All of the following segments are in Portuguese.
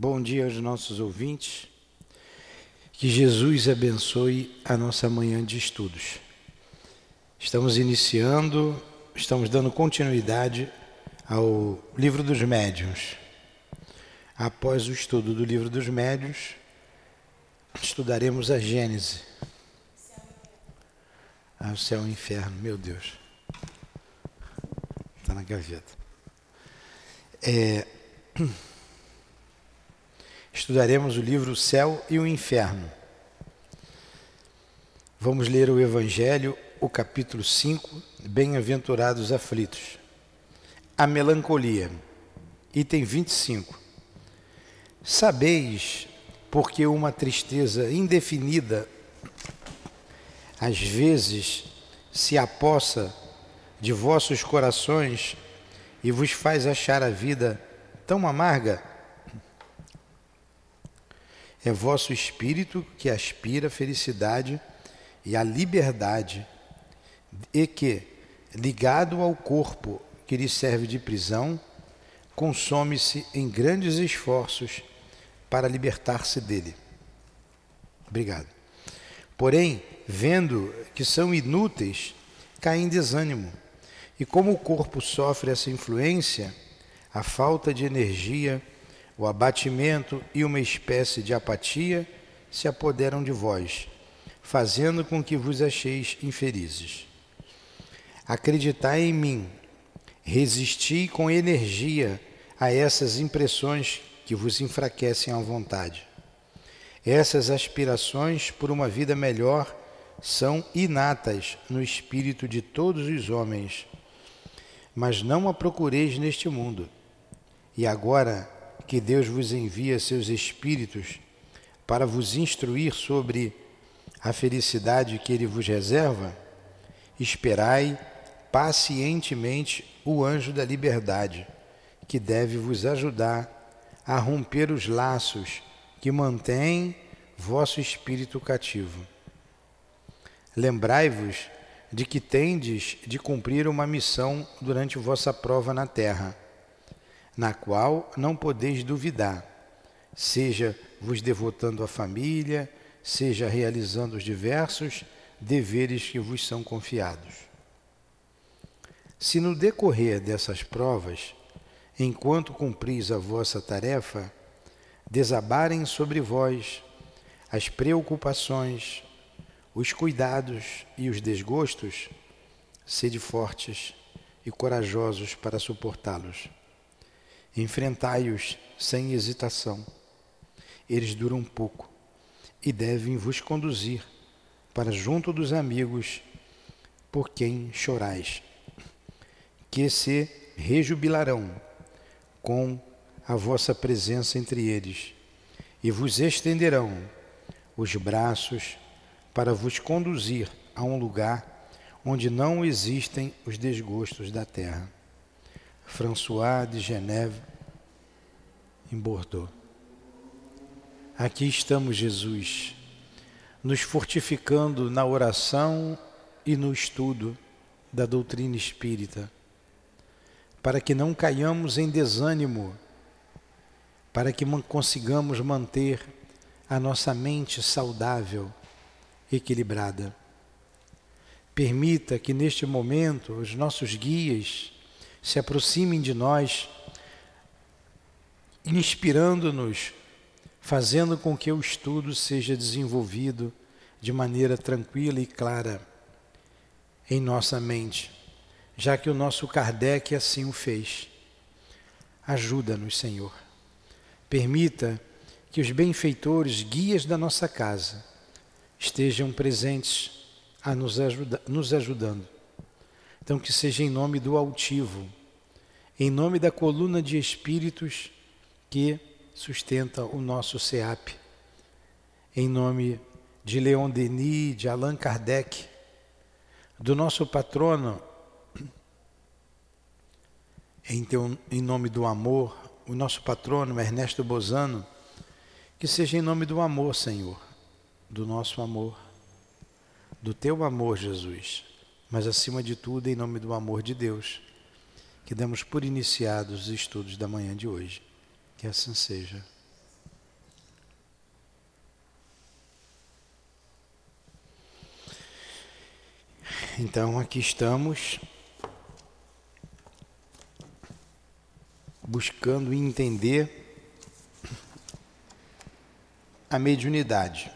Bom dia aos nossos ouvintes. Que Jesus abençoe a nossa manhã de estudos. Estamos iniciando, estamos dando continuidade ao Livro dos Médiuns. Após o estudo do Livro dos Médiuns, estudaremos a Gênese. Ah, o céu e o inferno, meu Deus. Está na gaveta. É estudaremos o livro Céu e o Inferno. Vamos ler o Evangelho, o capítulo 5, Bem-aventurados aflitos. A melancolia, item 25. Sabeis porque uma tristeza indefinida às vezes se apossa de vossos corações e vos faz achar a vida tão amarga? É vosso espírito que aspira a felicidade e a liberdade, e que, ligado ao corpo que lhe serve de prisão, consome-se em grandes esforços para libertar-se dele. Obrigado. Porém, vendo que são inúteis, cai em desânimo. E como o corpo sofre essa influência, a falta de energia, o abatimento e uma espécie de apatia se apoderam de vós, fazendo com que vos acheis infelizes. Acreditai em mim, resisti com energia a essas impressões que vos enfraquecem a vontade. Essas aspirações por uma vida melhor são inatas no espírito de todos os homens, mas não a procureis neste mundo. E agora que Deus vos envia seus espíritos para vos instruir sobre a felicidade que Ele vos reserva, esperai pacientemente o anjo da liberdade, que deve vos ajudar a romper os laços que mantêm vosso espírito cativo. Lembrai-vos de que tendes de cumprir uma missão durante vossa prova na terra na qual não podeis duvidar, seja vos devotando à família, seja realizando os diversos deveres que vos são confiados. Se no decorrer dessas provas, enquanto cumpris a vossa tarefa, desabarem sobre vós as preocupações, os cuidados e os desgostos, sede fortes e corajosos para suportá-los. Enfrentai-os sem hesitação. Eles duram pouco e devem vos conduzir para junto dos amigos por quem chorais, que se rejubilarão com a vossa presença entre eles e vos estenderão os braços para vos conduzir a um lugar onde não existem os desgostos da terra. François de Geneve, em Bordeaux. Aqui estamos, Jesus, nos fortificando na oração e no estudo da doutrina espírita, para que não caiamos em desânimo, para que consigamos manter a nossa mente saudável, equilibrada. Permita que neste momento os nossos guias se aproximem de nós, inspirando-nos, fazendo com que o estudo seja desenvolvido de maneira tranquila e clara em nossa mente, já que o nosso Kardec assim o fez. Ajuda-nos, Senhor. Permita que os benfeitores, guias da nossa casa, estejam presentes a nos, ajuda, nos ajudando então, que seja em nome do altivo, em nome da coluna de espíritos que sustenta o nosso SEAP, em nome de Leon Denis, de Allan Kardec, do nosso patrono, em, teu, em nome do amor, o nosso patrono Ernesto Bozano, que seja em nome do amor, Senhor, do nosso amor, do teu amor, Jesus mas acima de tudo, em nome do amor de Deus, que demos por iniciados os estudos da manhã de hoje. Que assim seja. Então, aqui estamos buscando entender a mediunidade.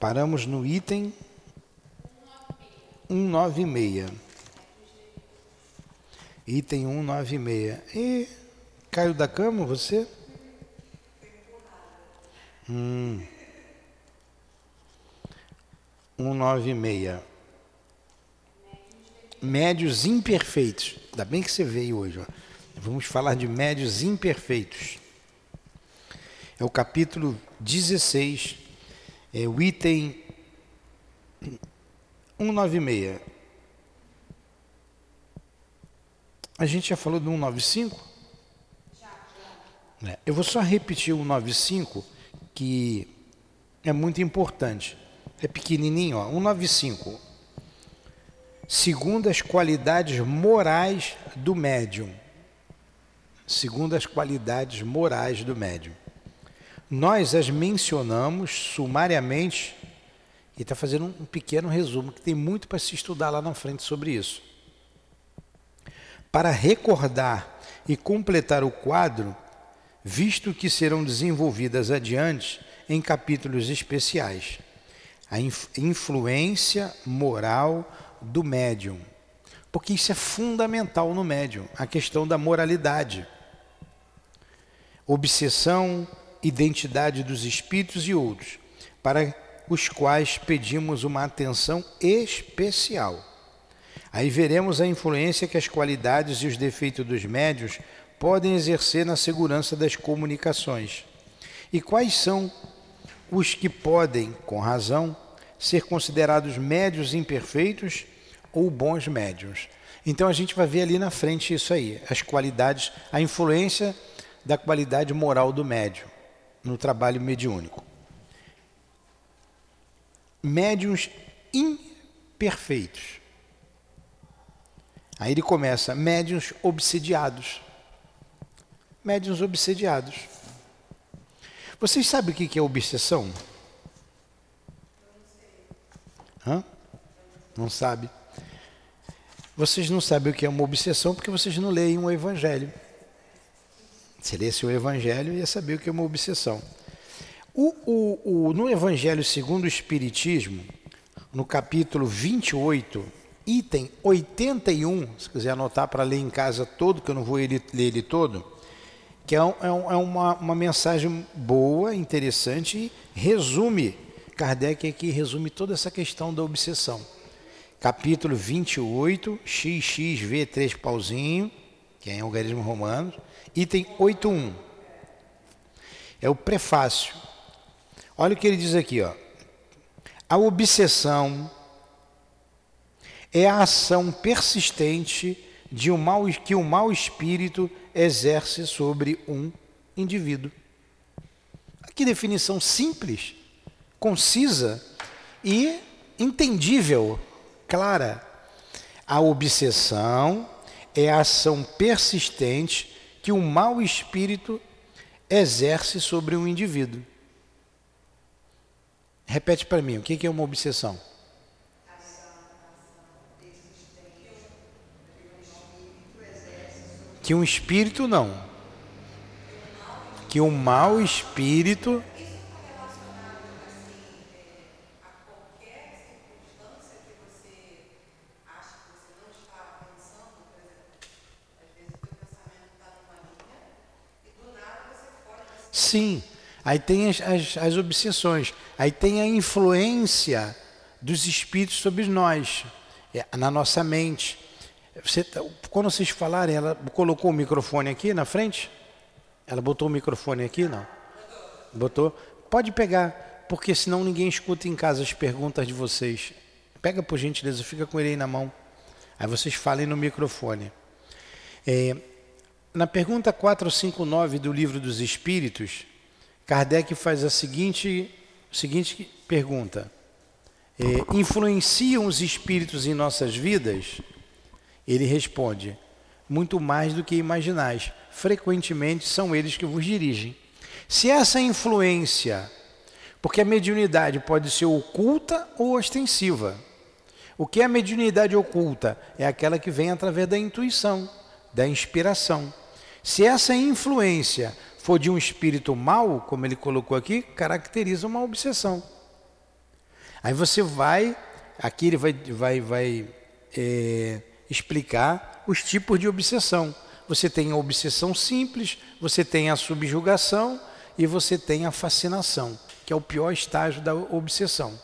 Paramos no item 196. Item 196. E caiu da cama você? Hum. 196. Médios imperfeitos. Ainda bem que você veio hoje. Ó. Vamos falar de médios imperfeitos. É o capítulo 16, é o item 196. A gente já falou do 195? Já. É, eu vou só repetir o 195, que é muito importante. É pequenininho, ó. 195. Segundo as qualidades morais do médium. Segundo as qualidades morais do médium. Nós as mencionamos sumariamente e está fazendo um pequeno resumo, que tem muito para se estudar lá na frente sobre isso. Para recordar e completar o quadro, visto que serão desenvolvidas adiante em capítulos especiais, a influência moral do médium. Porque isso é fundamental no médium, a questão da moralidade. Obsessão, identidade dos espíritos e outros, para os quais pedimos uma atenção especial. Aí veremos a influência que as qualidades e os defeitos dos médios podem exercer na segurança das comunicações. E quais são os que podem, com razão, ser considerados médios imperfeitos ou bons médios. Então a gente vai ver ali na frente isso aí, as qualidades, a influência da qualidade moral do médium no trabalho mediúnico. Médiuns imperfeitos. Aí ele começa, médiuns obsediados. Médiuns obsediados. Vocês sabem o que é obsessão? Hã? Não sabe? Vocês não sabem o que é uma obsessão porque vocês não leem o Evangelho. Se lesse o Evangelho, ia saber o que é uma obsessão. O, o, o, no Evangelho segundo o Espiritismo, no capítulo 28, item 81, se quiser anotar para ler em casa todo, que eu não vou ler ele todo, que é, é, um, é uma, uma mensagem boa, interessante e resume, Kardec aqui resume toda essa questão da obsessão. Capítulo 28, XXV, três pauzinho, que é em algarismo romano, item 8.1. É o prefácio. Olha o que ele diz aqui, ó. A obsessão é a ação persistente de um mal, que o um mau espírito exerce sobre um indivíduo. Que definição simples, concisa e entendível, clara. A obsessão é a ação persistente que um mau espírito exerce sobre um indivíduo. Repete para mim, o que é uma obsessão? Que um espírito não. Que um mau espírito Sim. Aí tem as, as, as obsessões. Aí tem a influência dos espíritos sobre nós, é, na nossa mente. Você, tá, quando vocês falarem, ela colocou o microfone aqui na frente? Ela botou o microfone aqui? Não. Botou? Pode pegar, porque senão ninguém escuta em casa as perguntas de vocês. Pega por gentileza, fica com ele aí na mão. Aí vocês falem no microfone. É, na pergunta 459 do Livro dos Espíritos, Kardec faz a seguinte, seguinte pergunta: é, Influenciam os espíritos em nossas vidas? Ele responde: Muito mais do que imaginais. Frequentemente são eles que vos dirigem. Se essa influência, porque a mediunidade pode ser oculta ou ostensiva, O que é a mediunidade oculta? É aquela que vem através da intuição, da inspiração. Se essa influência for de um espírito mau, como ele colocou aqui, caracteriza uma obsessão. Aí você vai, aqui ele vai, vai, vai é, explicar os tipos de obsessão. Você tem a obsessão simples, você tem a subjugação e você tem a fascinação, que é o pior estágio da obsessão.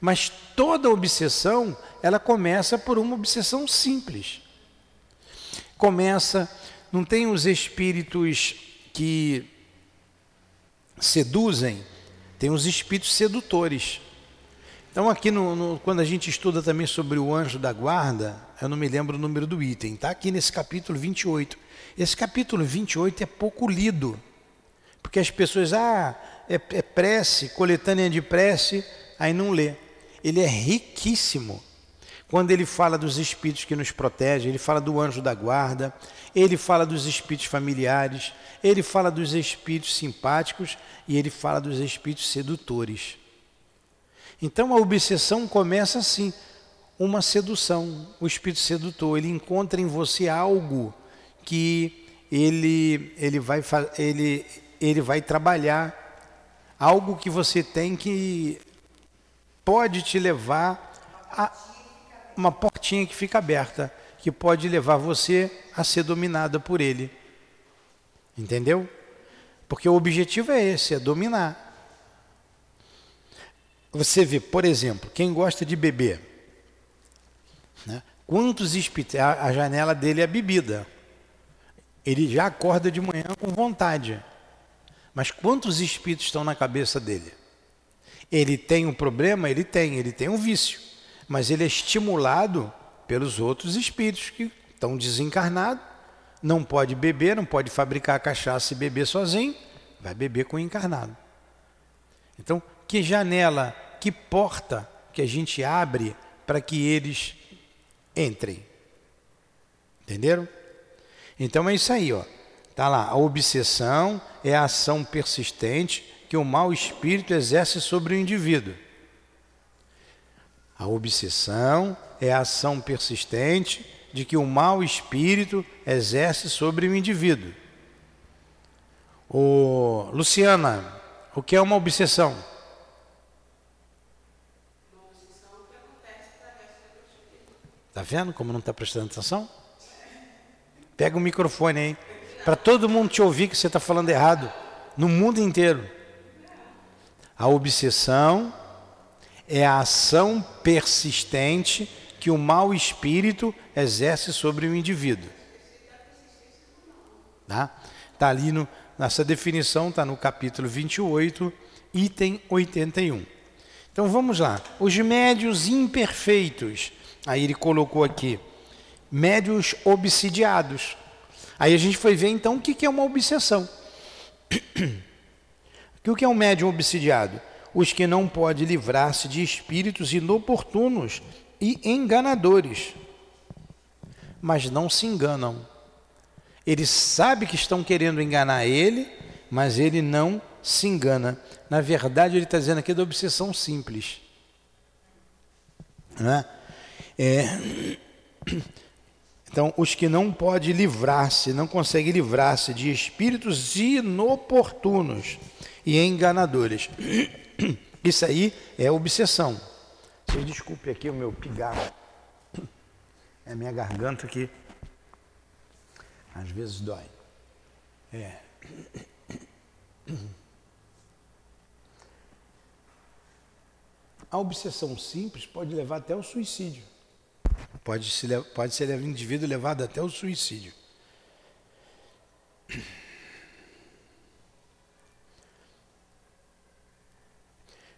Mas toda obsessão, ela começa por uma obsessão simples. Começa, não tem os espíritos que seduzem, tem os espíritos sedutores. Então, aqui, no, no, quando a gente estuda também sobre o anjo da guarda, eu não me lembro o número do item, está aqui nesse capítulo 28. Esse capítulo 28 é pouco lido, porque as pessoas, ah, é, é prece, coletânea de prece, aí não lê. Ele é riquíssimo. Quando ele fala dos espíritos que nos protegem, ele fala do anjo da guarda, ele fala dos espíritos familiares, ele fala dos espíritos simpáticos e ele fala dos espíritos sedutores. Então a obsessão começa assim, uma sedução, o espírito sedutor, ele encontra em você algo que ele ele vai ele ele vai trabalhar algo que você tem que pode te levar a uma portinha que fica aberta, que pode levar você a ser dominada por ele. Entendeu? Porque o objetivo é esse, é dominar. Você vê, por exemplo, quem gosta de beber, né? quantos a, a janela dele é bebida. Ele já acorda de manhã com vontade. Mas quantos espíritos estão na cabeça dele? Ele tem um problema? Ele tem, ele tem um vício. Mas ele é estimulado pelos outros espíritos que estão desencarnados, não pode beber, não pode fabricar cachaça e beber sozinho, vai beber com o encarnado. Então, que janela, que porta que a gente abre para que eles entrem. Entenderam? Então é isso aí, ó. Tá lá, a obsessão é a ação persistente que o mau espírito exerce sobre o indivíduo. A obsessão é a ação persistente de que o mau espírito exerce sobre o indivíduo. O Luciana, o que é uma obsessão? Está vendo como não está prestando atenção? Pega o microfone aí, para todo mundo te ouvir que você está falando errado, no mundo inteiro. A obsessão é a ação persistente que o mau espírito exerce sobre o indivíduo. Tá? Tá ali no, nessa definição, está no capítulo 28, item 81. Então vamos lá. Os médios imperfeitos Aí ele colocou aqui, médios obsidiados. Aí a gente foi ver então o que é uma obsessão. O que é um médium obsidiado? Os que não podem livrar-se de espíritos inoportunos e enganadores, mas não se enganam. Ele sabe que estão querendo enganar ele, mas ele não se engana. Na verdade, ele está dizendo aqui da obsessão simples. Não é? É, então, os que não podem livrar-se, não conseguem livrar-se de espíritos inoportunos e enganadores. Isso aí é obsessão. Desculpe aqui o meu pigarro. É a minha garganta que às vezes dói. É. A obsessão simples pode levar até ao suicídio. Pode ser, pode ser o indivíduo levado até o suicídio.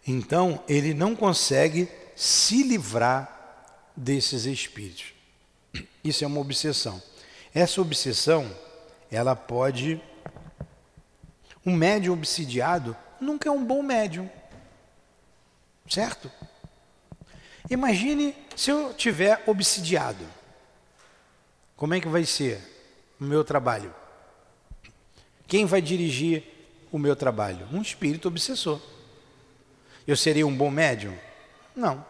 Então, ele não consegue se livrar desses espíritos. Isso é uma obsessão. Essa obsessão, ela pode. Um médium obsidiado nunca é um bom médium. Certo? Imagine se eu tiver obsidiado. Como é que vai ser o meu trabalho? Quem vai dirigir o meu trabalho? Um espírito obsessor. Eu seria um bom médium? Não.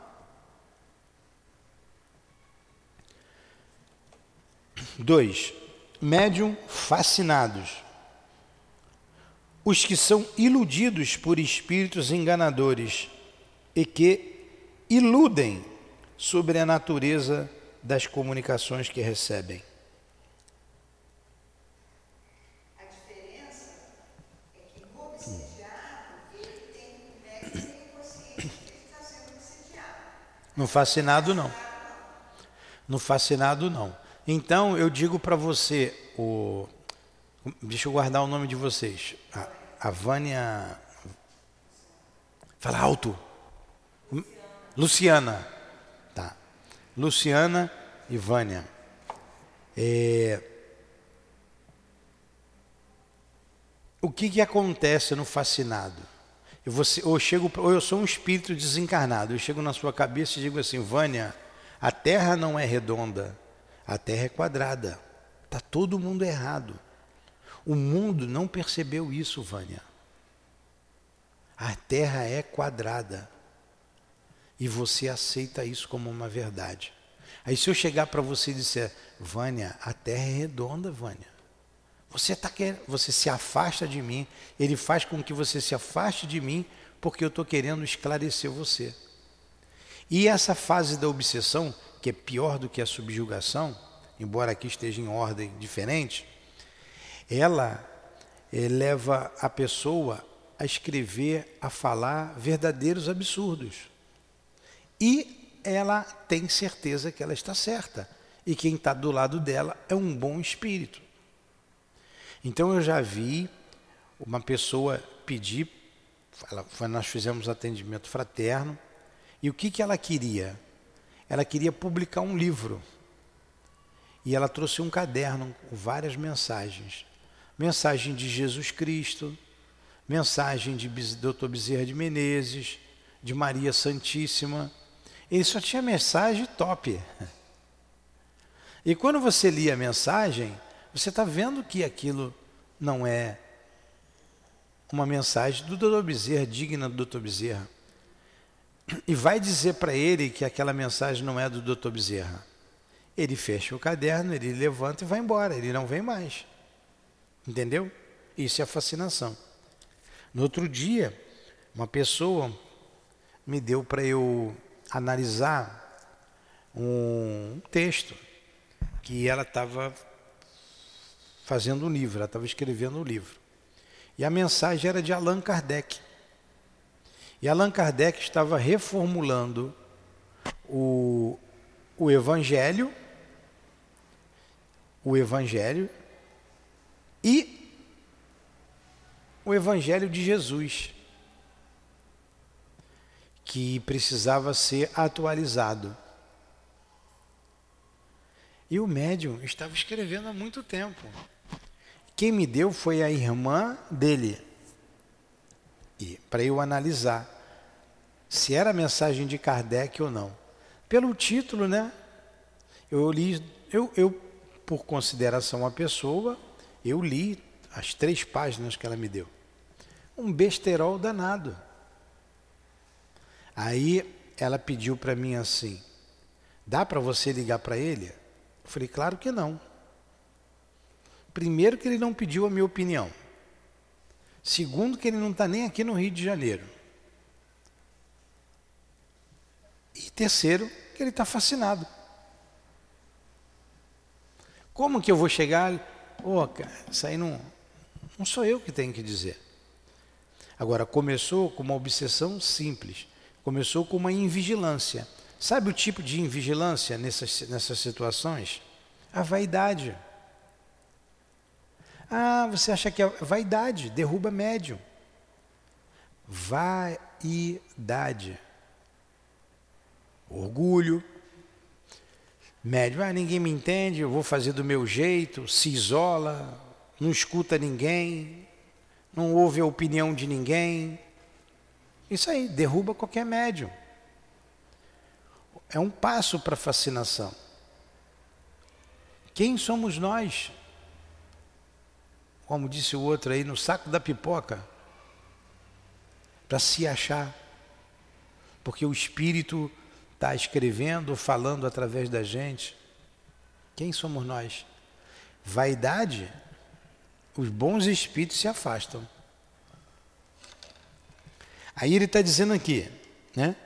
Dois, médium fascinados. Os que são iludidos por espíritos enganadores e que iludem sobre a natureza das comunicações que recebem. A diferença é que obsidiado, ele tem, ele está sendo obsidiado. No fascinado, não. No fascinado, não. Então, eu digo para você, o... deixa eu guardar o nome de vocês. A, a Vânia. Fala alto. Luciana. Tá. Luciana e Vânia. É... O que, que acontece no fascinado? Eu, vou, eu, chego, ou eu sou um espírito desencarnado, eu chego na sua cabeça e digo assim, Vânia, a Terra não é redonda, a Terra é quadrada. Está todo mundo errado. O mundo não percebeu isso, Vânia. A Terra é quadrada. E você aceita isso como uma verdade. Aí se eu chegar para você e disser, Vânia, a Terra é redonda, Vânia. Você, tá querendo, você se afasta de mim, ele faz com que você se afaste de mim, porque eu estou querendo esclarecer você. E essa fase da obsessão, que é pior do que a subjugação, embora aqui esteja em ordem diferente, ela eh, leva a pessoa a escrever, a falar verdadeiros absurdos. E ela tem certeza que ela está certa. E quem está do lado dela é um bom espírito. Então eu já vi uma pessoa pedir, ela, nós fizemos atendimento fraterno, e o que, que ela queria? Ela queria publicar um livro. E ela trouxe um caderno com várias mensagens. Mensagem de Jesus Cristo, mensagem de Dr. Bezerra de Menezes, de Maria Santíssima. Ele só tinha mensagem top. E quando você lia a mensagem, você está vendo que aquilo não é uma mensagem do Dr. Bezerra, digna do Dr. Bezerra e vai dizer para ele que aquela mensagem não é do Dr. Bezerra. Ele fecha o caderno, ele levanta e vai embora, ele não vem mais. Entendeu? Isso é fascinação. No outro dia, uma pessoa me deu para eu analisar um texto que ela estava fazendo um livro, ela estava escrevendo um livro. E a mensagem era de Allan Kardec. E Allan Kardec estava reformulando o, o Evangelho, o Evangelho e o Evangelho de Jesus, que precisava ser atualizado. E o médium estava escrevendo há muito tempo. Quem me deu foi a irmã dele para eu analisar se era a mensagem de Kardec ou não. Pelo título, né? Eu li, eu, eu por consideração à pessoa, eu li as três páginas que ela me deu. Um besterol danado. Aí ela pediu para mim assim: dá para você ligar para ele? Eu falei: claro que não. Primeiro, que ele não pediu a minha opinião. Segundo, que ele não está nem aqui no Rio de Janeiro. E terceiro, que ele está fascinado. Como que eu vou chegar? Pô, oh, cara, isso aí não, não sou eu que tenho que dizer. Agora, começou com uma obsessão simples. Começou com uma invigilância. Sabe o tipo de invigilância nessas, nessas situações? A vaidade. Ah, você acha que é vaidade, derruba médium. Vaidade. Orgulho. Médium, ah, ninguém me entende, eu vou fazer do meu jeito, se isola, não escuta ninguém, não ouve a opinião de ninguém. Isso aí, derruba qualquer médium. É um passo para a fascinação. Quem somos nós como disse o outro aí, no saco da pipoca, para se achar. Porque o Espírito está escrevendo, falando através da gente. Quem somos nós? Vaidade, os bons espíritos se afastam. Aí ele está dizendo aqui, né?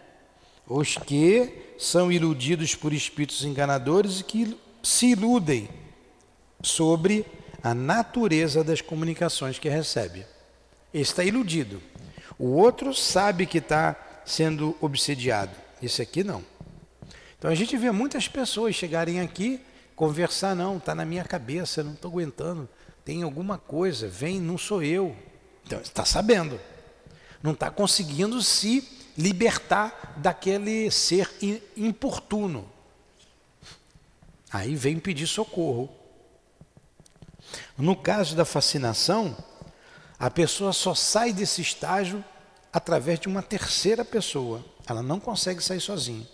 Os que são iludidos por espíritos enganadores e que se iludem sobre a natureza das comunicações que recebe. Esse está iludido. O outro sabe que está sendo obsediado. Esse aqui não. Então a gente vê muitas pessoas chegarem aqui, conversar, não, está na minha cabeça, não estou aguentando, tem alguma coisa, vem, não sou eu. Então, está sabendo. Não está conseguindo se libertar daquele ser importuno. Aí vem pedir socorro. No caso da fascinação, a pessoa só sai desse estágio através de uma terceira pessoa. Ela não consegue sair sozinha.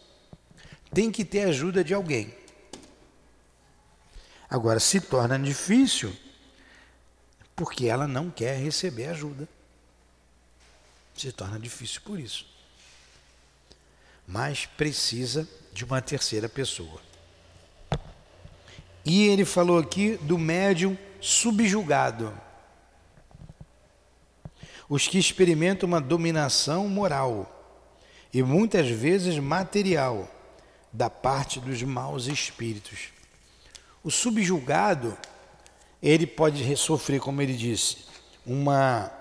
Tem que ter ajuda de alguém. Agora, se torna difícil porque ela não quer receber ajuda. Se torna difícil por isso. Mas precisa de uma terceira pessoa. E ele falou aqui do médium subjugado. Os que experimentam uma dominação moral e muitas vezes material da parte dos maus espíritos. O subjugado, ele pode sofrer, como ele disse, uma,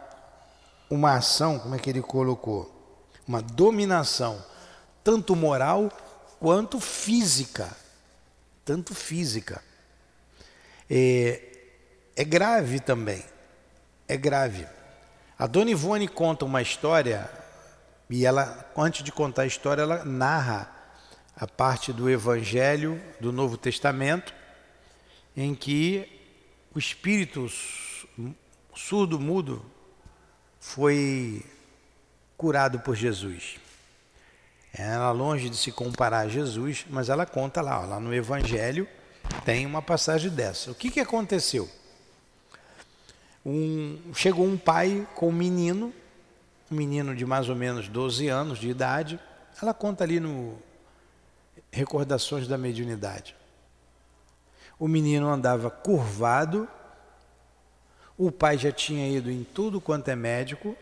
uma ação, como é que ele colocou? Uma dominação, tanto moral quanto física. Tanto física. É, é grave também. É grave. A Dona Ivone conta uma história, e ela, antes de contar a história, ela narra a parte do Evangelho do Novo Testamento, em que o espírito surdo-mudo foi curado por Jesus. Ela longe de se comparar a Jesus, mas ela conta lá, ó, lá no Evangelho tem uma passagem dessa. O que, que aconteceu? Um, chegou um pai com um menino, um menino de mais ou menos 12 anos de idade. Ela conta ali no Recordações da Mediunidade. O menino andava curvado, o pai já tinha ido em tudo quanto é médico,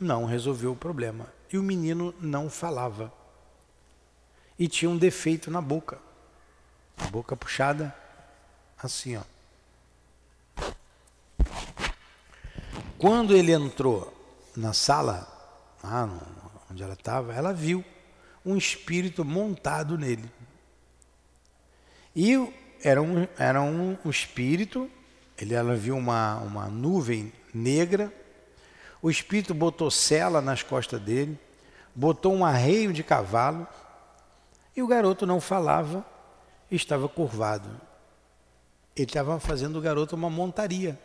não resolveu o problema. E o menino não falava. E tinha um defeito na boca. Boca puxada, assim, ó. Quando ele entrou na sala, lá onde ela estava, ela viu um espírito montado nele. E era um, era um, um espírito, ele, ela viu uma, uma nuvem negra, o espírito botou cela nas costas dele, botou um arreio de cavalo, e o garoto não falava, estava curvado. Ele estava fazendo o garoto uma montaria.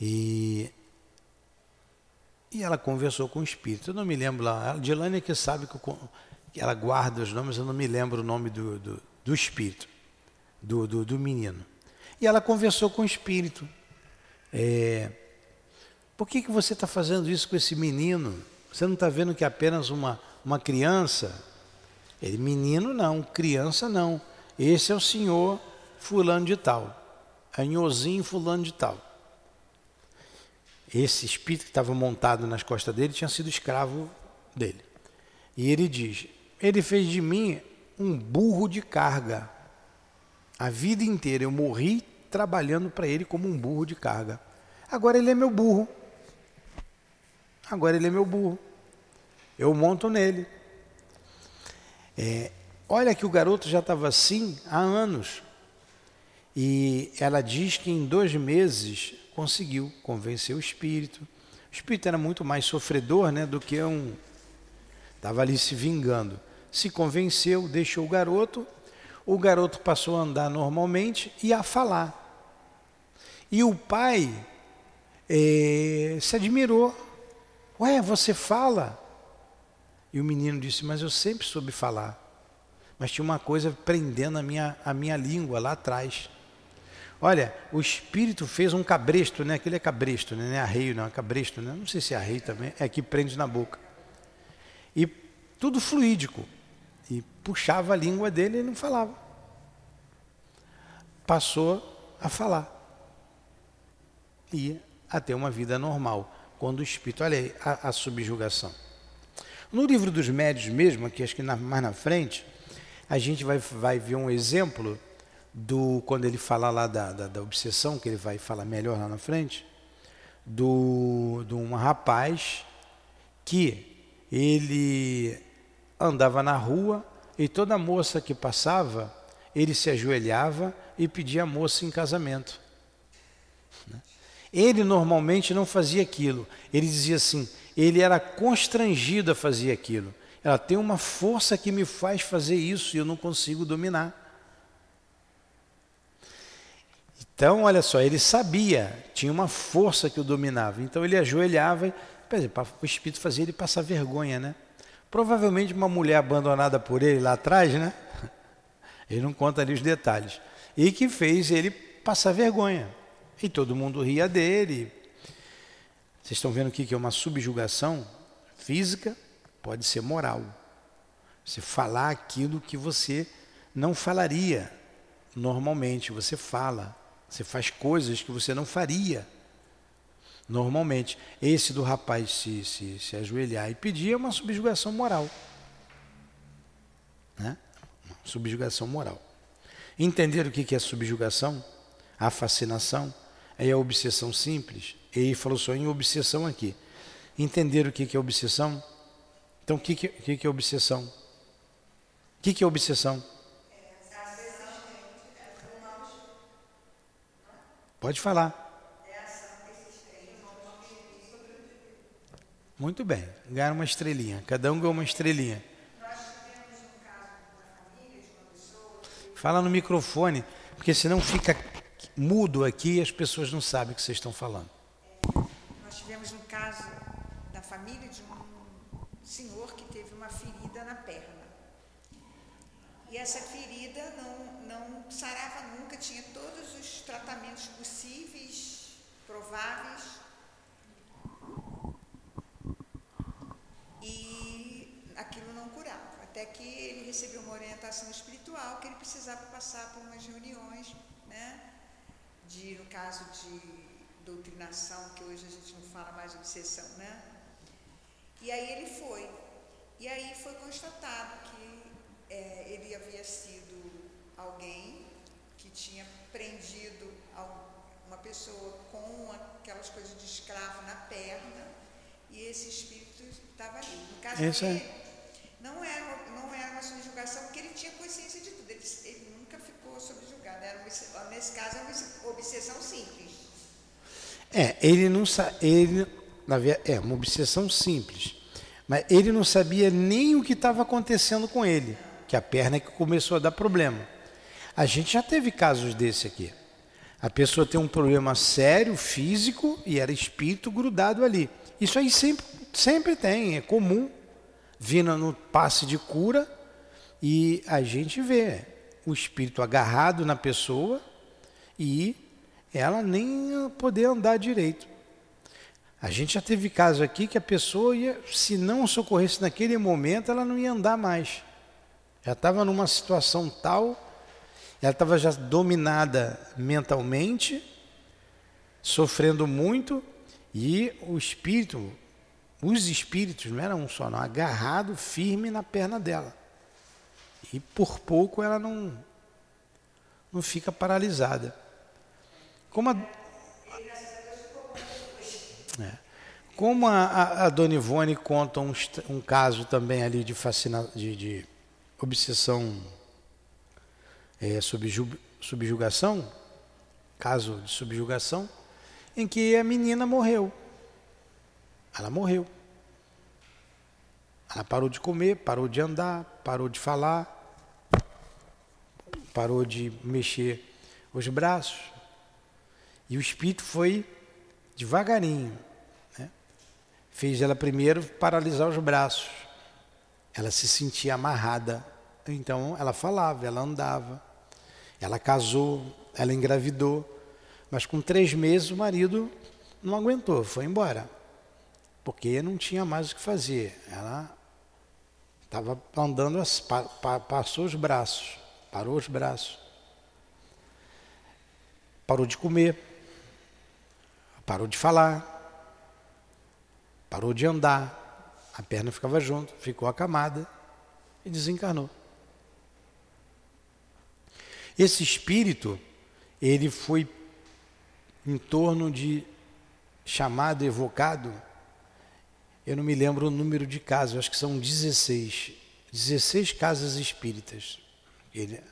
E, e ela conversou com o espírito. Eu não me lembro lá. A Dilane é que sabe que, eu, que, ela guarda os nomes, eu não me lembro o nome do, do, do espírito, do, do, do, menino. E ela conversou com o espírito. É, por que, que você está fazendo isso com esse menino? Você não está vendo que é apenas uma, uma criança? Ele, menino não, criança não. Esse é o senhor fulano de tal. Anhozinho fulano de tal. Esse espírito que estava montado nas costas dele tinha sido escravo dele. E ele diz: Ele fez de mim um burro de carga. A vida inteira eu morri trabalhando para ele como um burro de carga. Agora ele é meu burro. Agora ele é meu burro. Eu monto nele. É, olha que o garoto já estava assim há anos. E ela diz que em dois meses conseguiu convencer o espírito. O espírito era muito mais sofredor né, do que um. Estava ali se vingando. Se convenceu, deixou o garoto. O garoto passou a andar normalmente e a falar. E o pai é, se admirou. Ué, você fala? E o menino disse: Mas eu sempre soube falar. Mas tinha uma coisa prendendo a minha, a minha língua lá atrás. Olha, o espírito fez um cabresto, né? Aquele é cabresto, né? Não é arreio, não, é cabresto, né? Não sei se é arreio também, é que prende na boca. E tudo fluídico. E puxava a língua dele e não falava. passou a falar. E a ter uma vida normal, quando o espírito, olha a, a subjugação. No livro dos médios mesmo, aqui acho que na, mais na frente, a gente vai, vai ver um exemplo do quando ele fala lá da, da, da, obsessão, que ele vai falar melhor lá na frente, do, de um rapaz que ele andava na rua e toda moça que passava, ele se ajoelhava e pedia a moça em casamento. Ele normalmente não fazia aquilo. Ele dizia assim, ele era constrangido a fazer aquilo. Ela tem uma força que me faz fazer isso e eu não consigo dominar. Então, olha só, ele sabia, tinha uma força que o dominava. Então ele ajoelhava e o espírito fazia ele passar vergonha, né? Provavelmente uma mulher abandonada por ele lá atrás, né? Ele não conta ali os detalhes. E que fez ele passar vergonha. E todo mundo ria dele. Vocês estão vendo aqui que é uma subjugação física, pode ser moral. Você falar aquilo que você não falaria normalmente, você fala. Você faz coisas que você não faria normalmente. Esse do rapaz se, se, se ajoelhar e pedir é uma subjugação moral. Né? Subjugação moral. Entender o que é subjugação? A fascinação é a obsessão simples. Ele falou só em obsessão aqui. Entender o que é obsessão? Então, o que, que, é obsessão? O que é obsessão? Pode falar. Muito bem, ganhar uma estrelinha. Cada um ganhou uma estrelinha. Fala no microfone, porque senão fica mudo aqui e as pessoas não sabem o que vocês estão falando. Nós tivemos um caso da família de um senhor que teve uma ferida na perna. E essa ferida não, não sarava nunca, tinha todos os tratamentos possíveis, prováveis. E aquilo não curava. Até que ele recebeu uma orientação espiritual que ele precisava passar por umas reuniões, né? De, no caso de doutrinação, que hoje a gente não fala mais obsessão, né? E aí ele foi. E aí foi constatado que é, ele havia sido alguém que tinha prendido uma pessoa com aquelas coisas de escravo na perna e esse espírito estava ali. No caso Isso dele, não era, não era uma subjugação, porque ele tinha consciência de tudo. Ele, ele subjugado. Era uma, nesse caso, é uma obsessão simples. É, ele não ele é uma obsessão simples, mas ele não sabia nem o que estava acontecendo com ele que a perna é que começou a dar problema. A gente já teve casos desse aqui. A pessoa tem um problema sério, físico, e era espírito grudado ali. Isso aí sempre, sempre tem, é comum. Vindo no passe de cura e a gente vê o espírito agarrado na pessoa e ela nem poder andar direito. A gente já teve caso aqui que a pessoa ia, se não socorresse naquele momento, ela não ia andar mais. Já estava numa situação tal, ela estava já dominada mentalmente, sofrendo muito, e o espírito, os espíritos, não era um só, não, agarrado firme na perna dela. E por pouco ela não, não fica paralisada. Como a, é, como a, a, a Dona Ivone conta um, um caso também ali de fascinação, de, de obsessão é, subjugação, caso de subjugação, em que a menina morreu. Ela morreu. Ela parou de comer, parou de andar, parou de falar, parou de mexer os braços. E o espírito foi devagarinho. Né? Fez ela primeiro paralisar os braços. Ela se sentia amarrada então ela falava, ela andava, ela casou, ela engravidou, mas com três meses o marido não aguentou, foi embora, porque não tinha mais o que fazer. Ela estava andando, passou os braços, parou os braços. parou de comer, parou de falar, parou de andar, a perna ficava junto, ficou acamada e desencarnou. Esse espírito, ele foi em torno de chamado, evocado, eu não me lembro o número de casos, acho que são 16, 16 casas espíritas. Ele,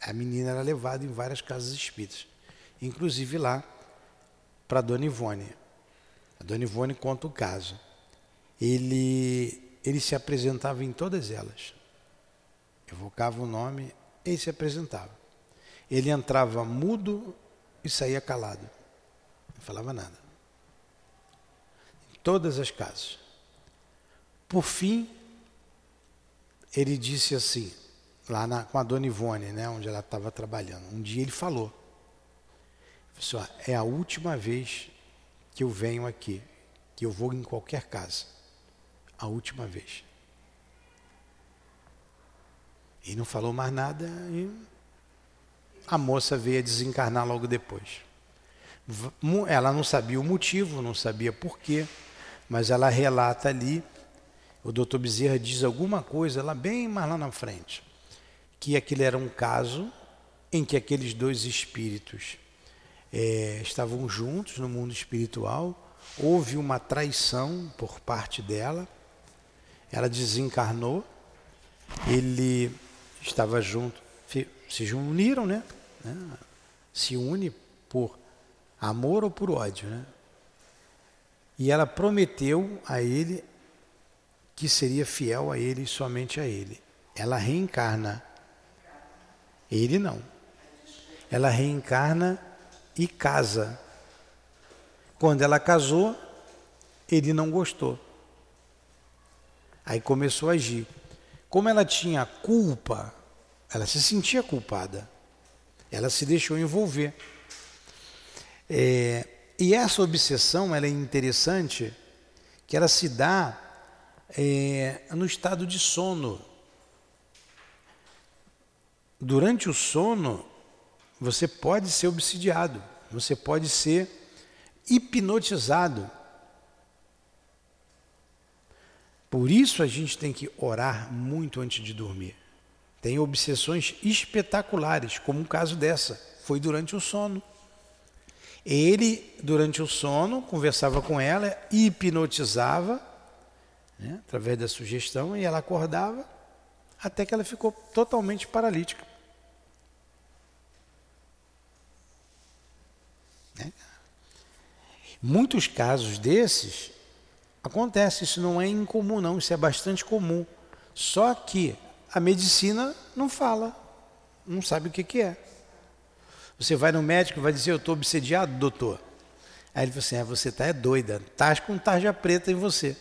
a menina era levada em várias casas espíritas, inclusive lá para Dona Ivone. A Dona Ivone conta o caso. Ele, ele se apresentava em todas elas. Evocava o nome e se apresentava. Ele entrava mudo e saía calado. Não falava nada. Em todas as casas. Por fim, ele disse assim: lá na, com a dona Ivone, né, onde ela estava trabalhando. Um dia ele falou: Pessoal, é a última vez que eu venho aqui, que eu vou em qualquer casa. A última vez. E não falou mais nada e a moça veio a desencarnar logo depois. Ela não sabia o motivo, não sabia porquê, mas ela relata ali, o doutor Bezerra diz alguma coisa lá bem mais lá na frente que aquele era um caso em que aqueles dois espíritos é, estavam juntos no mundo espiritual, houve uma traição por parte dela, ela desencarnou, ele estava junto, se uniram, né? né? Se une por amor ou por ódio, né? E ela prometeu a ele que seria fiel a ele e somente a ele. Ela reencarna ele não. Ela reencarna e casa. Quando ela casou, ele não gostou. Aí começou a agir. Como ela tinha culpa, ela se sentia culpada. Ela se deixou envolver. É, e essa obsessão ela é interessante que ela se dá é, no estado de sono. Durante o sono, você pode ser obsidiado, você pode ser hipnotizado. Por isso a gente tem que orar muito antes de dormir. Tem obsessões espetaculares, como o caso dessa, foi durante o sono. Ele, durante o sono, conversava com ela, hipnotizava, né, através da sugestão, e ela acordava, até que ela ficou totalmente paralítica. Né? Muitos casos desses acontece, isso não é incomum não, isso é bastante comum. Só que a medicina não fala, não sabe o que, que é. Você vai no médico e vai dizer, eu estou obsediado, doutor. Aí ele fala assim, ah, você está é doida, estás com tarja preta em você.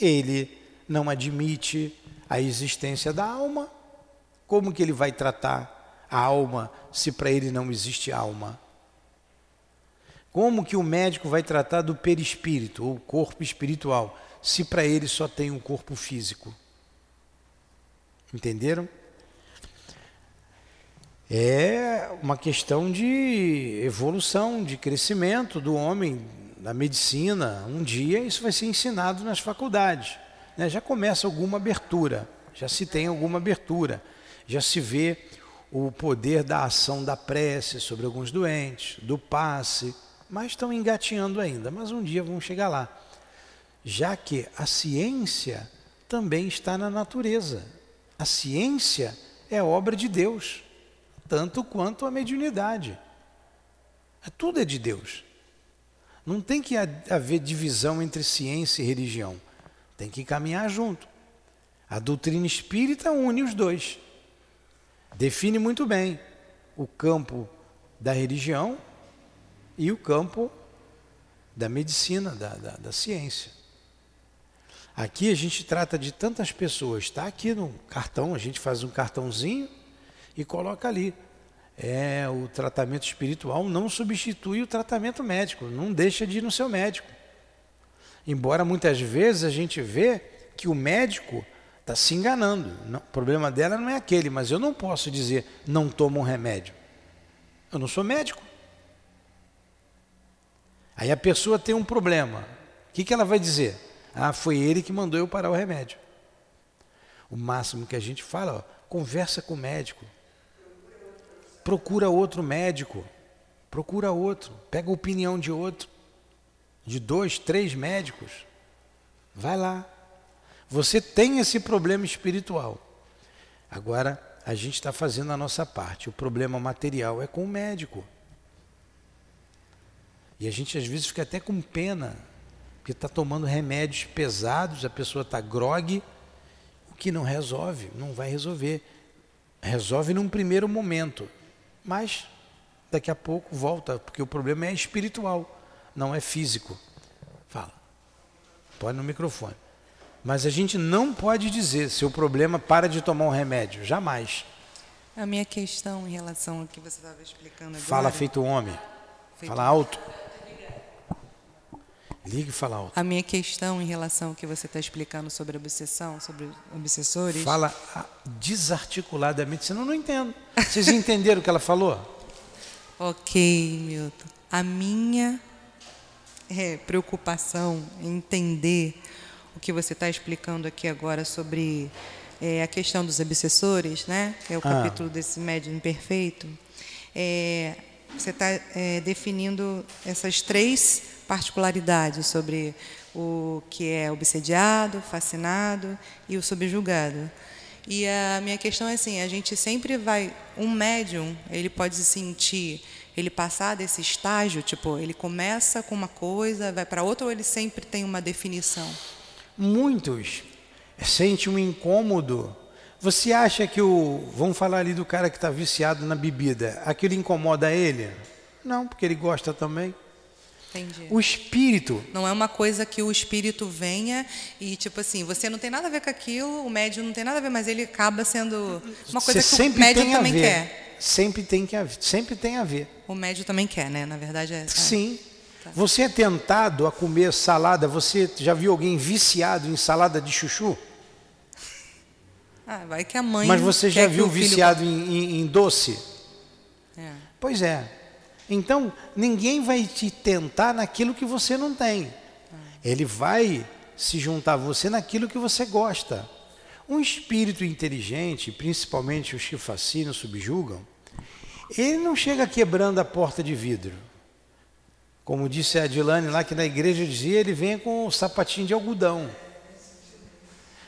Ele não admite a existência da alma. Como que ele vai tratar a alma se para ele não existe alma? Como que o médico vai tratar do perispírito, ou corpo espiritual, se para ele só tem um corpo físico? Entenderam? É uma questão de evolução, de crescimento do homem, da medicina. Um dia isso vai ser ensinado nas faculdades. Né? Já começa alguma abertura, já se tem alguma abertura, já se vê o poder da ação da prece sobre alguns doentes, do passe mas estão engatinhando ainda, mas um dia vão chegar lá. Já que a ciência também está na natureza. A ciência é obra de Deus, tanto quanto a mediunidade. É, tudo é de Deus. Não tem que haver divisão entre ciência e religião. Tem que caminhar junto. A doutrina espírita une os dois. Define muito bem o campo da religião e o campo da medicina, da, da, da ciência. Aqui a gente trata de tantas pessoas, está aqui no cartão, a gente faz um cartãozinho e coloca ali. É, o tratamento espiritual não substitui o tratamento médico, não deixa de ir no seu médico. Embora muitas vezes a gente vê que o médico está se enganando. Não, o problema dela não é aquele, mas eu não posso dizer não toma um remédio. Eu não sou médico. Aí a pessoa tem um problema. O que, que ela vai dizer? Ah, foi ele que mandou eu parar o remédio. O máximo que a gente fala, ó, conversa com o médico. Procura outro médico. Procura outro. Pega a opinião de outro. De dois, três médicos. Vai lá. Você tem esse problema espiritual. Agora, a gente está fazendo a nossa parte. O problema material é com o médico. E a gente às vezes fica até com pena, porque está tomando remédios pesados, a pessoa está grogue, o que não resolve, não vai resolver. Resolve num primeiro momento, mas daqui a pouco volta, porque o problema é espiritual, não é físico. Fala. Pode no microfone. Mas a gente não pode dizer se o problema para de tomar um remédio, jamais. A minha questão em relação ao que você estava explicando agora. Fala feito homem. Feito fala alto. Ligue e fala alto. A minha questão em relação ao que você está explicando sobre obsessão, sobre obsessores. Fala desarticuladamente, senão eu não entendo. Vocês entenderam o que ela falou? ok, Milton. A minha é, preocupação em entender o que você está explicando aqui agora sobre é, a questão dos obsessores, né? Que é o ah. capítulo desse médium imperfeito. É, você está é, definindo essas três particularidades sobre o que é obsediado, fascinado e o subjugado. E a minha questão é assim, a gente sempre vai, um médium, ele pode se sentir, ele passar desse estágio, tipo, ele começa com uma coisa, vai para outra ou ele sempre tem uma definição? Muitos sentem um incômodo. Você acha que o. Vamos falar ali do cara que está viciado na bebida. Aquilo incomoda ele? Não, porque ele gosta também. Entendi. O espírito. Não é uma coisa que o espírito venha e, tipo assim, você não tem nada a ver com aquilo, o médium não tem nada a ver, mas ele acaba sendo uma coisa você que o médium também quer. Sempre tem, que, sempre tem a ver. O médium também quer, né? Na verdade é. Sim. Tá. Você é tentado a comer salada? Você já viu alguém viciado em salada de chuchu? Ah, vai que a mãe. Mas você já viu viciado filho... em, em, em, doce? É. Pois é. Então, ninguém vai te tentar naquilo que você não tem. Ele vai se juntar a você naquilo que você gosta. Um espírito inteligente, principalmente os que fascinam, subjugam, ele não chega quebrando a porta de vidro. Como disse a Adilane lá, que na igreja dizia, ele vem com um sapatinho de algodão.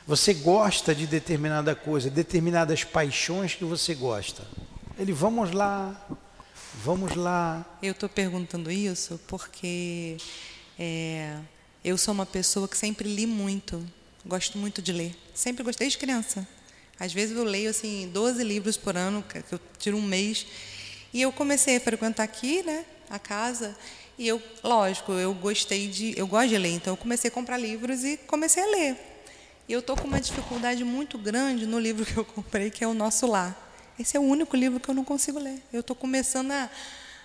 Você gosta de determinada coisa, determinadas paixões que você gosta. Ele, vamos lá, vamos lá. Eu estou perguntando isso porque é, eu sou uma pessoa que sempre li muito, gosto muito de ler. Sempre gostei desde criança. Às vezes eu leio assim 12 livros por ano, que eu tiro um mês. E eu comecei a frequentar aqui, né, a casa, e eu, lógico, eu gostei de, eu gosto de ler, então eu comecei a comprar livros e comecei a ler. E eu estou com uma dificuldade muito grande no livro que eu comprei, que é o Nosso Lar. Esse é o único livro que eu não consigo ler. Eu estou começando a,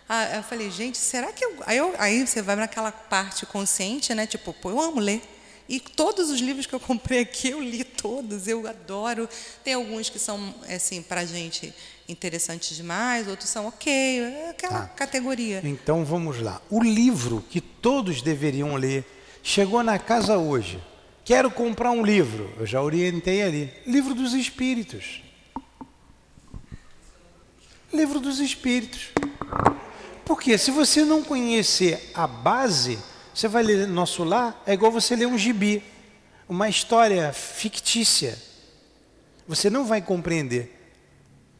a, eu falei, gente, será que eu aí, eu aí, você vai naquela parte consciente, né? Tipo, pô, eu amo ler. E todos os livros que eu comprei aqui, eu li todos, eu adoro. Tem alguns que são, assim, para gente interessantes demais, outros são ok, é aquela tá. categoria. Então vamos lá. O livro que todos deveriam ler chegou na casa hoje. Quero comprar um livro. Eu já orientei ali. Livro dos Espíritos. Livro dos Espíritos. Porque se você não conhecer a base, você vai ler Nosso Lar, é igual você ler um gibi, uma história fictícia. Você não vai compreender.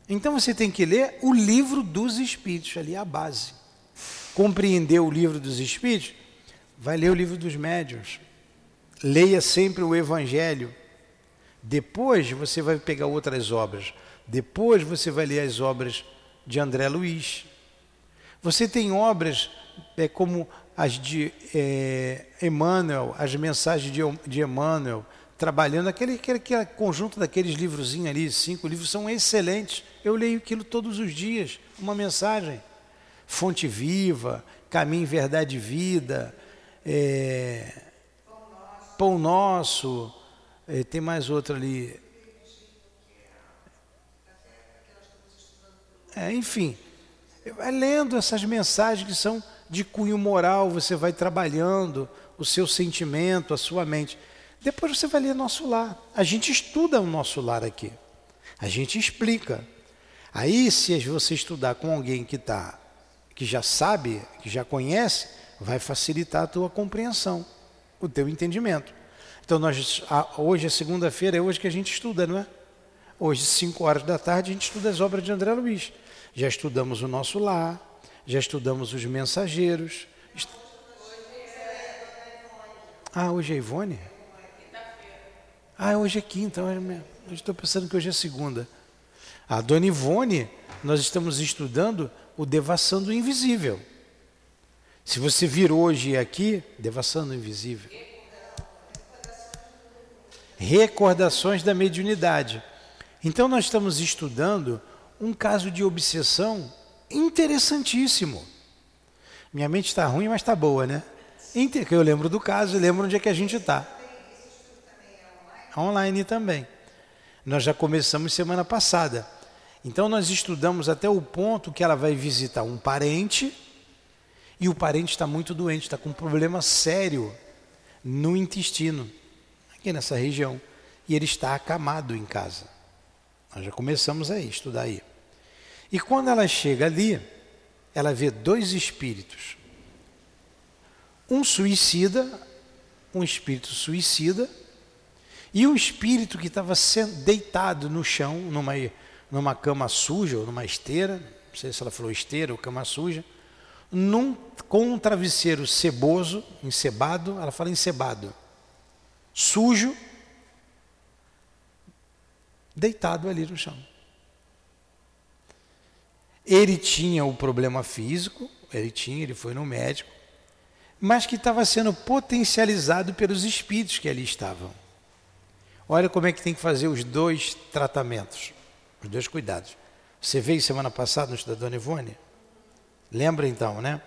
Então você tem que ler o livro dos Espíritos, ali a base. Compreender o livro dos Espíritos, vai ler o livro dos médiuns. Leia sempre o Evangelho. Depois você vai pegar outras obras. Depois você vai ler as obras de André Luiz. Você tem obras é, como as de é, Emmanuel, as mensagens de, de Emmanuel, trabalhando, aquele, aquele, aquele conjunto daqueles livrozinhos ali, cinco livros, são excelentes. Eu leio aquilo todos os dias, uma mensagem. Fonte Viva, Caminho, Verdade e Vida, é, Pão Nosso, é, tem mais outra ali. É, enfim, vai lendo essas mensagens que são de cunho moral, você vai trabalhando o seu sentimento, a sua mente. Depois você vai ler nosso lar. A gente estuda o nosso lar aqui. A gente explica. Aí, se você estudar com alguém que tá, que já sabe, que já conhece, vai facilitar a tua compreensão, o teu entendimento. Então, nós, hoje é segunda-feira, é hoje que a gente estuda, não é? Hoje, 5 horas da tarde, a gente estuda as obras de André Luiz. Já estudamos o nosso lar, já estudamos os mensageiros. Ah, hoje é Ivone? Ah, hoje é quinta. Eu estou pensando que hoje é segunda. A Dona Ivone, nós estamos estudando o Devassando o Invisível. Se você vir hoje aqui, Devassando o Invisível. Recordações da mediunidade. Então nós estamos estudando um caso de obsessão interessantíssimo. Minha mente está ruim, mas está boa, né? Eu lembro do caso e lembro onde é que a gente está. Online também. Nós já começamos semana passada. Então nós estudamos até o ponto que ela vai visitar um parente e o parente está muito doente, está com um problema sério no intestino, aqui nessa região. E ele está acamado em casa. Nós já começamos a estudar aí. E quando ela chega ali, ela vê dois espíritos. Um suicida, um espírito suicida, e um espírito que estava deitado no chão, numa, numa cama suja, ou numa esteira, não sei se ela falou esteira ou cama suja, num, com um travesseiro ceboso, encebado, ela fala encebado, sujo, deitado ali no chão. Ele tinha o problema físico, ele tinha, ele foi no médico, mas que estava sendo potencializado pelos espíritos que ali estavam. Olha como é que tem que fazer os dois tratamentos, os dois cuidados. Você veio semana passada no da Dona Ivone? Lembra então, né?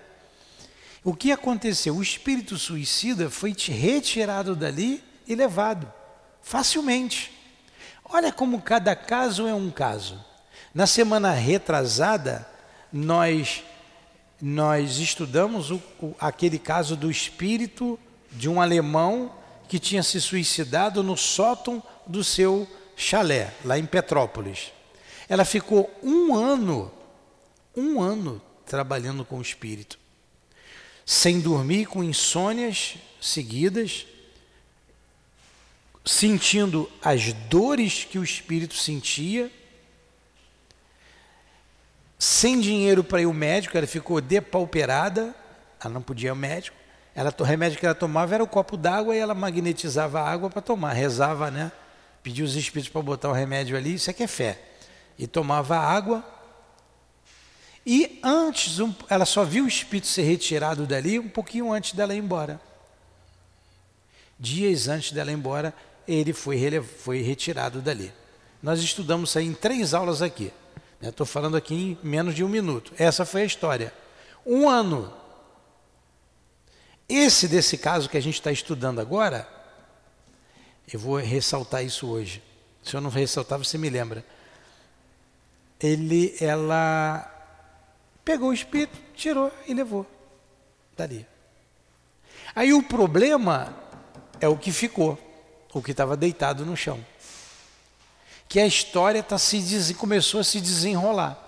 O que aconteceu? O espírito suicida foi retirado dali e levado facilmente. Olha como cada caso é um caso. Na semana retrasada, nós, nós estudamos o, o, aquele caso do espírito de um alemão que tinha se suicidado no sótão do seu chalé, lá em Petrópolis. Ela ficou um ano, um ano trabalhando com o espírito, sem dormir, com insônias seguidas, sentindo as dores que o espírito sentia sem dinheiro para ir ao médico, ela ficou depauperada, ela não podia ir ao médico. Ela, o remédio que ela tomava era o copo d'água e ela magnetizava a água para tomar, rezava, né? Pedia os espíritos para botar o remédio ali, isso é que é fé. E tomava água. E antes, um, ela só viu o espírito ser retirado dali um pouquinho antes dela ir embora. Dias antes dela ir embora, ele foi, foi retirado dali. Nós estudamos isso aí em três aulas aqui. Estou falando aqui em menos de um minuto. Essa foi a história. Um ano. Esse desse caso que a gente está estudando agora, eu vou ressaltar isso hoje. Se eu não ressaltar, você me lembra. Ele, ela pegou o espírito, tirou e levou dali. Aí o problema é o que ficou, o que estava deitado no chão que a história tá se começou a se desenrolar.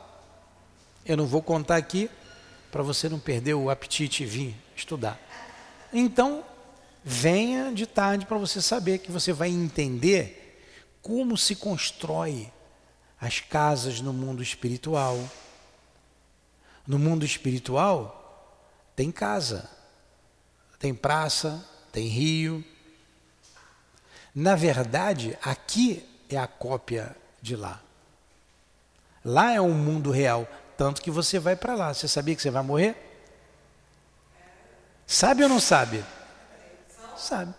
Eu não vou contar aqui para você não perder o apetite e vir estudar. Então, venha de tarde para você saber que você vai entender como se constrói as casas no mundo espiritual. No mundo espiritual tem casa, tem praça, tem rio. Na verdade, aqui é a cópia de lá. Lá é um mundo real, tanto que você vai para lá. Você sabia que você vai morrer? Sabe ou não sabe? Sabe.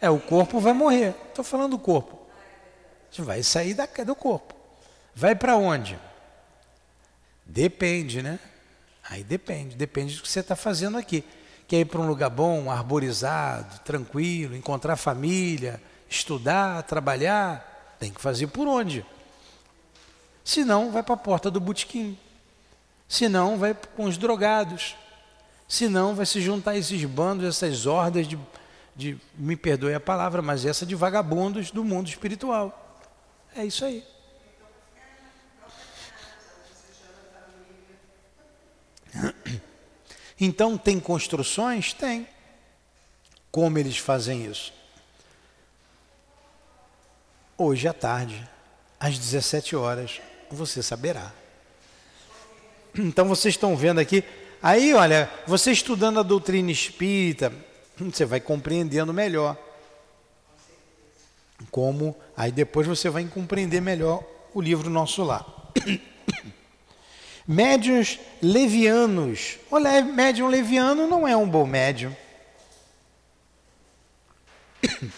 É, o corpo vai morrer. Estou falando do corpo. Você vai sair da, do corpo. Vai para onde? Depende, né? Aí depende. Depende do que você está fazendo aqui. Quer ir para um lugar bom, arborizado, tranquilo, encontrar família, estudar, trabalhar, tem que fazer por onde? Senão, vai para a porta do botequim. Senão vai com os drogados. Senão vai se juntar a esses bandos, essas hordas de, de, me perdoe a palavra, mas essa de vagabundos do mundo espiritual. É isso aí. Então tem construções? Tem. Como eles fazem isso? Hoje à tarde, às 17 horas, você saberá. Então vocês estão vendo aqui. Aí, olha, você estudando a doutrina espírita, você vai compreendendo melhor. Como, aí depois você vai compreender melhor o livro nosso lá. Médiuns levianos. Médium leviano não é um bom médium.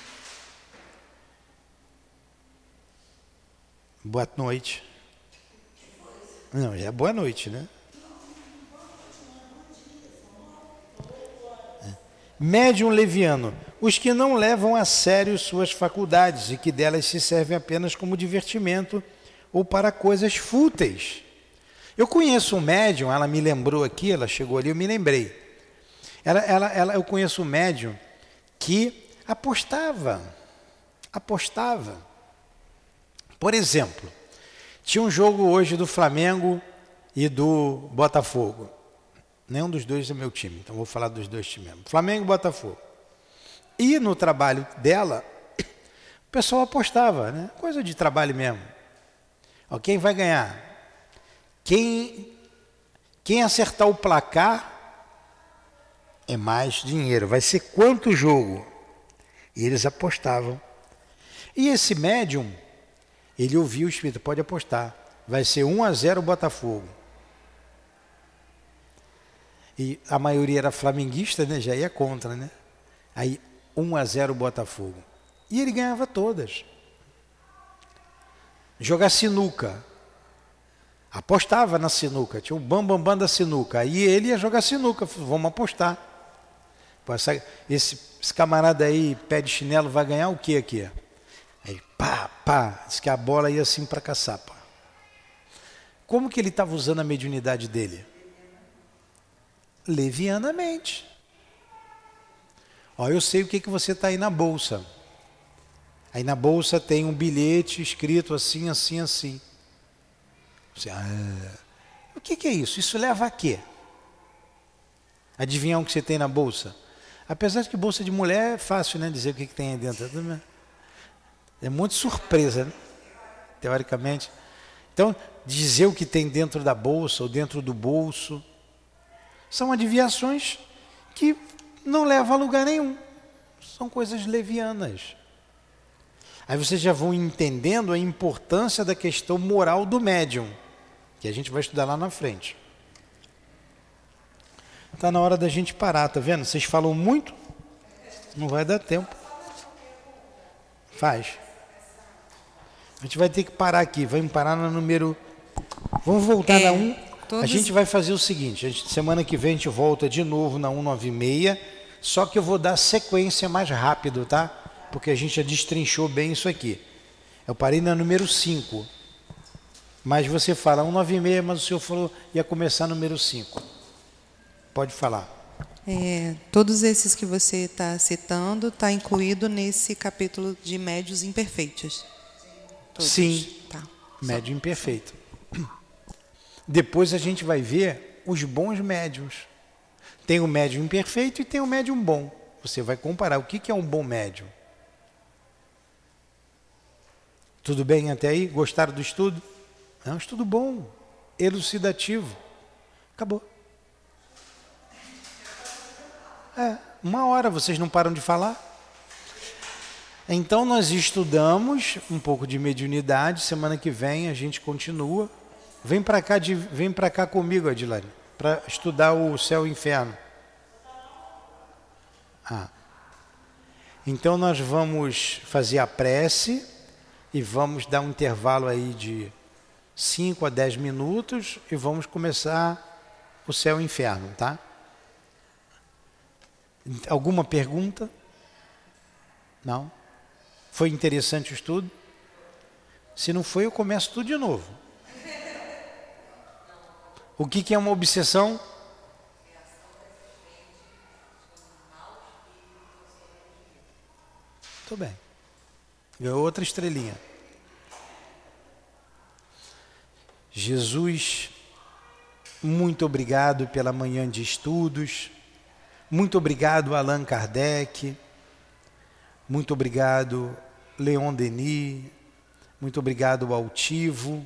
Boa noite. Não, já é boa noite, né? Médium leviano, os que não levam a sério suas faculdades e que delas se servem apenas como divertimento ou para coisas fúteis. Eu conheço um médium, ela me lembrou aqui, ela chegou ali, eu me lembrei. Ela, ela, ela, eu conheço um médium que apostava, apostava. Por exemplo, tinha um jogo hoje do Flamengo e do Botafogo. Nenhum dos dois é meu time, então vou falar dos dois times mesmo. Flamengo e Botafogo. E no trabalho dela, o pessoal apostava, né? Coisa de trabalho mesmo. Quem vai ganhar? Quem, quem acertar o placar é mais dinheiro. Vai ser quanto jogo? E eles apostavam. E esse médium ele ouviu o Espírito, pode apostar. Vai ser 1 a 0 Botafogo. E a maioria era flamenguista, né? Já ia contra, né? Aí 1 a 0 Botafogo. E ele ganhava todas. Jogar sinuca. Apostava na sinuca, tinha um bambambam bam, bam da sinuca. Aí ele ia jogar sinuca, vamos apostar. Esse, esse camarada aí, pé de chinelo, vai ganhar o que aqui? Aí, pá, pá, diz que a bola ia assim para caçapa. Como que ele estava usando a mediunidade dele? Levianamente. Ó, eu sei o que, que você está aí na bolsa. Aí na bolsa tem um bilhete escrito assim, assim, assim. Você, ah, o que, que é isso? Isso leva a quê? Adivinhar o que você tem na bolsa? Apesar de que bolsa de mulher é fácil, né? Dizer o que, que tem aí dentro. É muito surpresa, né? teoricamente. Então, dizer o que tem dentro da bolsa ou dentro do bolso são adivinhações que não levam a lugar nenhum. São coisas levianas. Aí vocês já vão entendendo a importância da questão moral do médium, que a gente vai estudar lá na frente. Está na hora da gente parar, tá vendo? Vocês falam muito, não vai dar tempo. Faz. A gente vai ter que parar aqui, vamos parar no número. Vamos voltar é, na 1. Todos... A gente vai fazer o seguinte: gente, semana que vem a gente volta de novo na 196, só que eu vou dar sequência mais rápido, tá? Porque a gente já destrinchou bem isso aqui. Eu parei na número 5. Mas você fala 196, mas o senhor falou ia começar número 5. Pode falar. É, todos esses que você está citando está incluído nesse capítulo de médios imperfeitos. Todos. Sim. Tá. Médio imperfeito. Depois a gente vai ver os bons médiums. Tem o médium imperfeito e tem o médium bom. Você vai comparar o que é um bom médium. Tudo bem até aí? Gostaram do estudo? É um estudo bom, elucidativo. Acabou. É, uma hora vocês não param de falar. Então nós estudamos um pouco de mediunidade, semana que vem a gente continua. Vem para cá, de, vem para cá comigo, Adilane, para estudar o céu e o inferno. Ah. Então nós vamos fazer a prece e vamos dar um intervalo aí de 5 a 10 minutos e vamos começar o céu e o inferno, tá? Alguma pergunta? Não? Foi interessante o estudo? Se não foi, eu começo tudo de novo. O que, que é uma obsessão? Muito bem. Ganhou outra estrelinha. Jesus, muito obrigado pela manhã de estudos. Muito obrigado, Allan Kardec. Muito obrigado, Leon Denis. Muito obrigado, Altivo.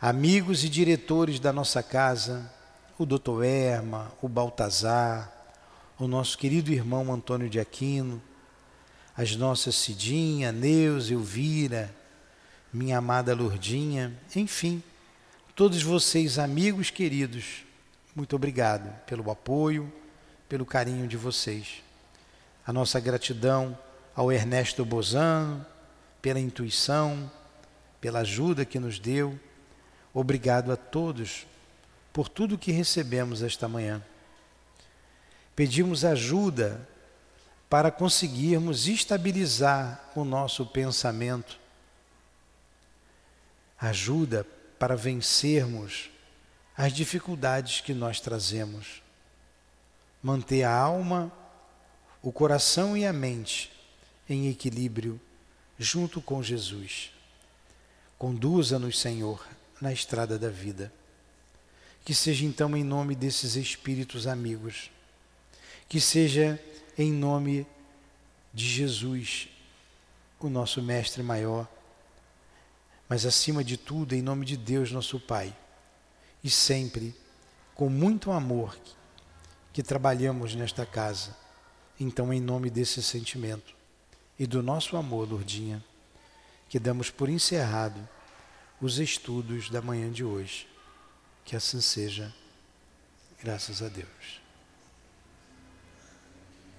Amigos e diretores da nossa casa, o doutor Erma, o Baltazar, o nosso querido irmão Antônio de Aquino, as nossas Cidinha, Neuza, Elvira, minha amada Lourdinha, enfim, todos vocês, amigos queridos, muito obrigado pelo apoio, pelo carinho de vocês. A nossa gratidão ao Ernesto Bozano pela intuição, pela ajuda que nos deu. Obrigado a todos por tudo que recebemos esta manhã. Pedimos ajuda para conseguirmos estabilizar o nosso pensamento. Ajuda para vencermos as dificuldades que nós trazemos. Manter a alma, o coração e a mente em equilíbrio junto com Jesus. Conduza-nos, Senhor, na estrada da vida. Que seja então em nome desses espíritos amigos. Que seja em nome de Jesus, o nosso Mestre maior, mas acima de tudo, em nome de Deus, nosso Pai, e sempre com muito amor que, que trabalhamos nesta casa. Então, em nome desse sentimento e do nosso amor, Lourdinha, que damos por encerrado os estudos da manhã de hoje. Que assim seja, graças a Deus.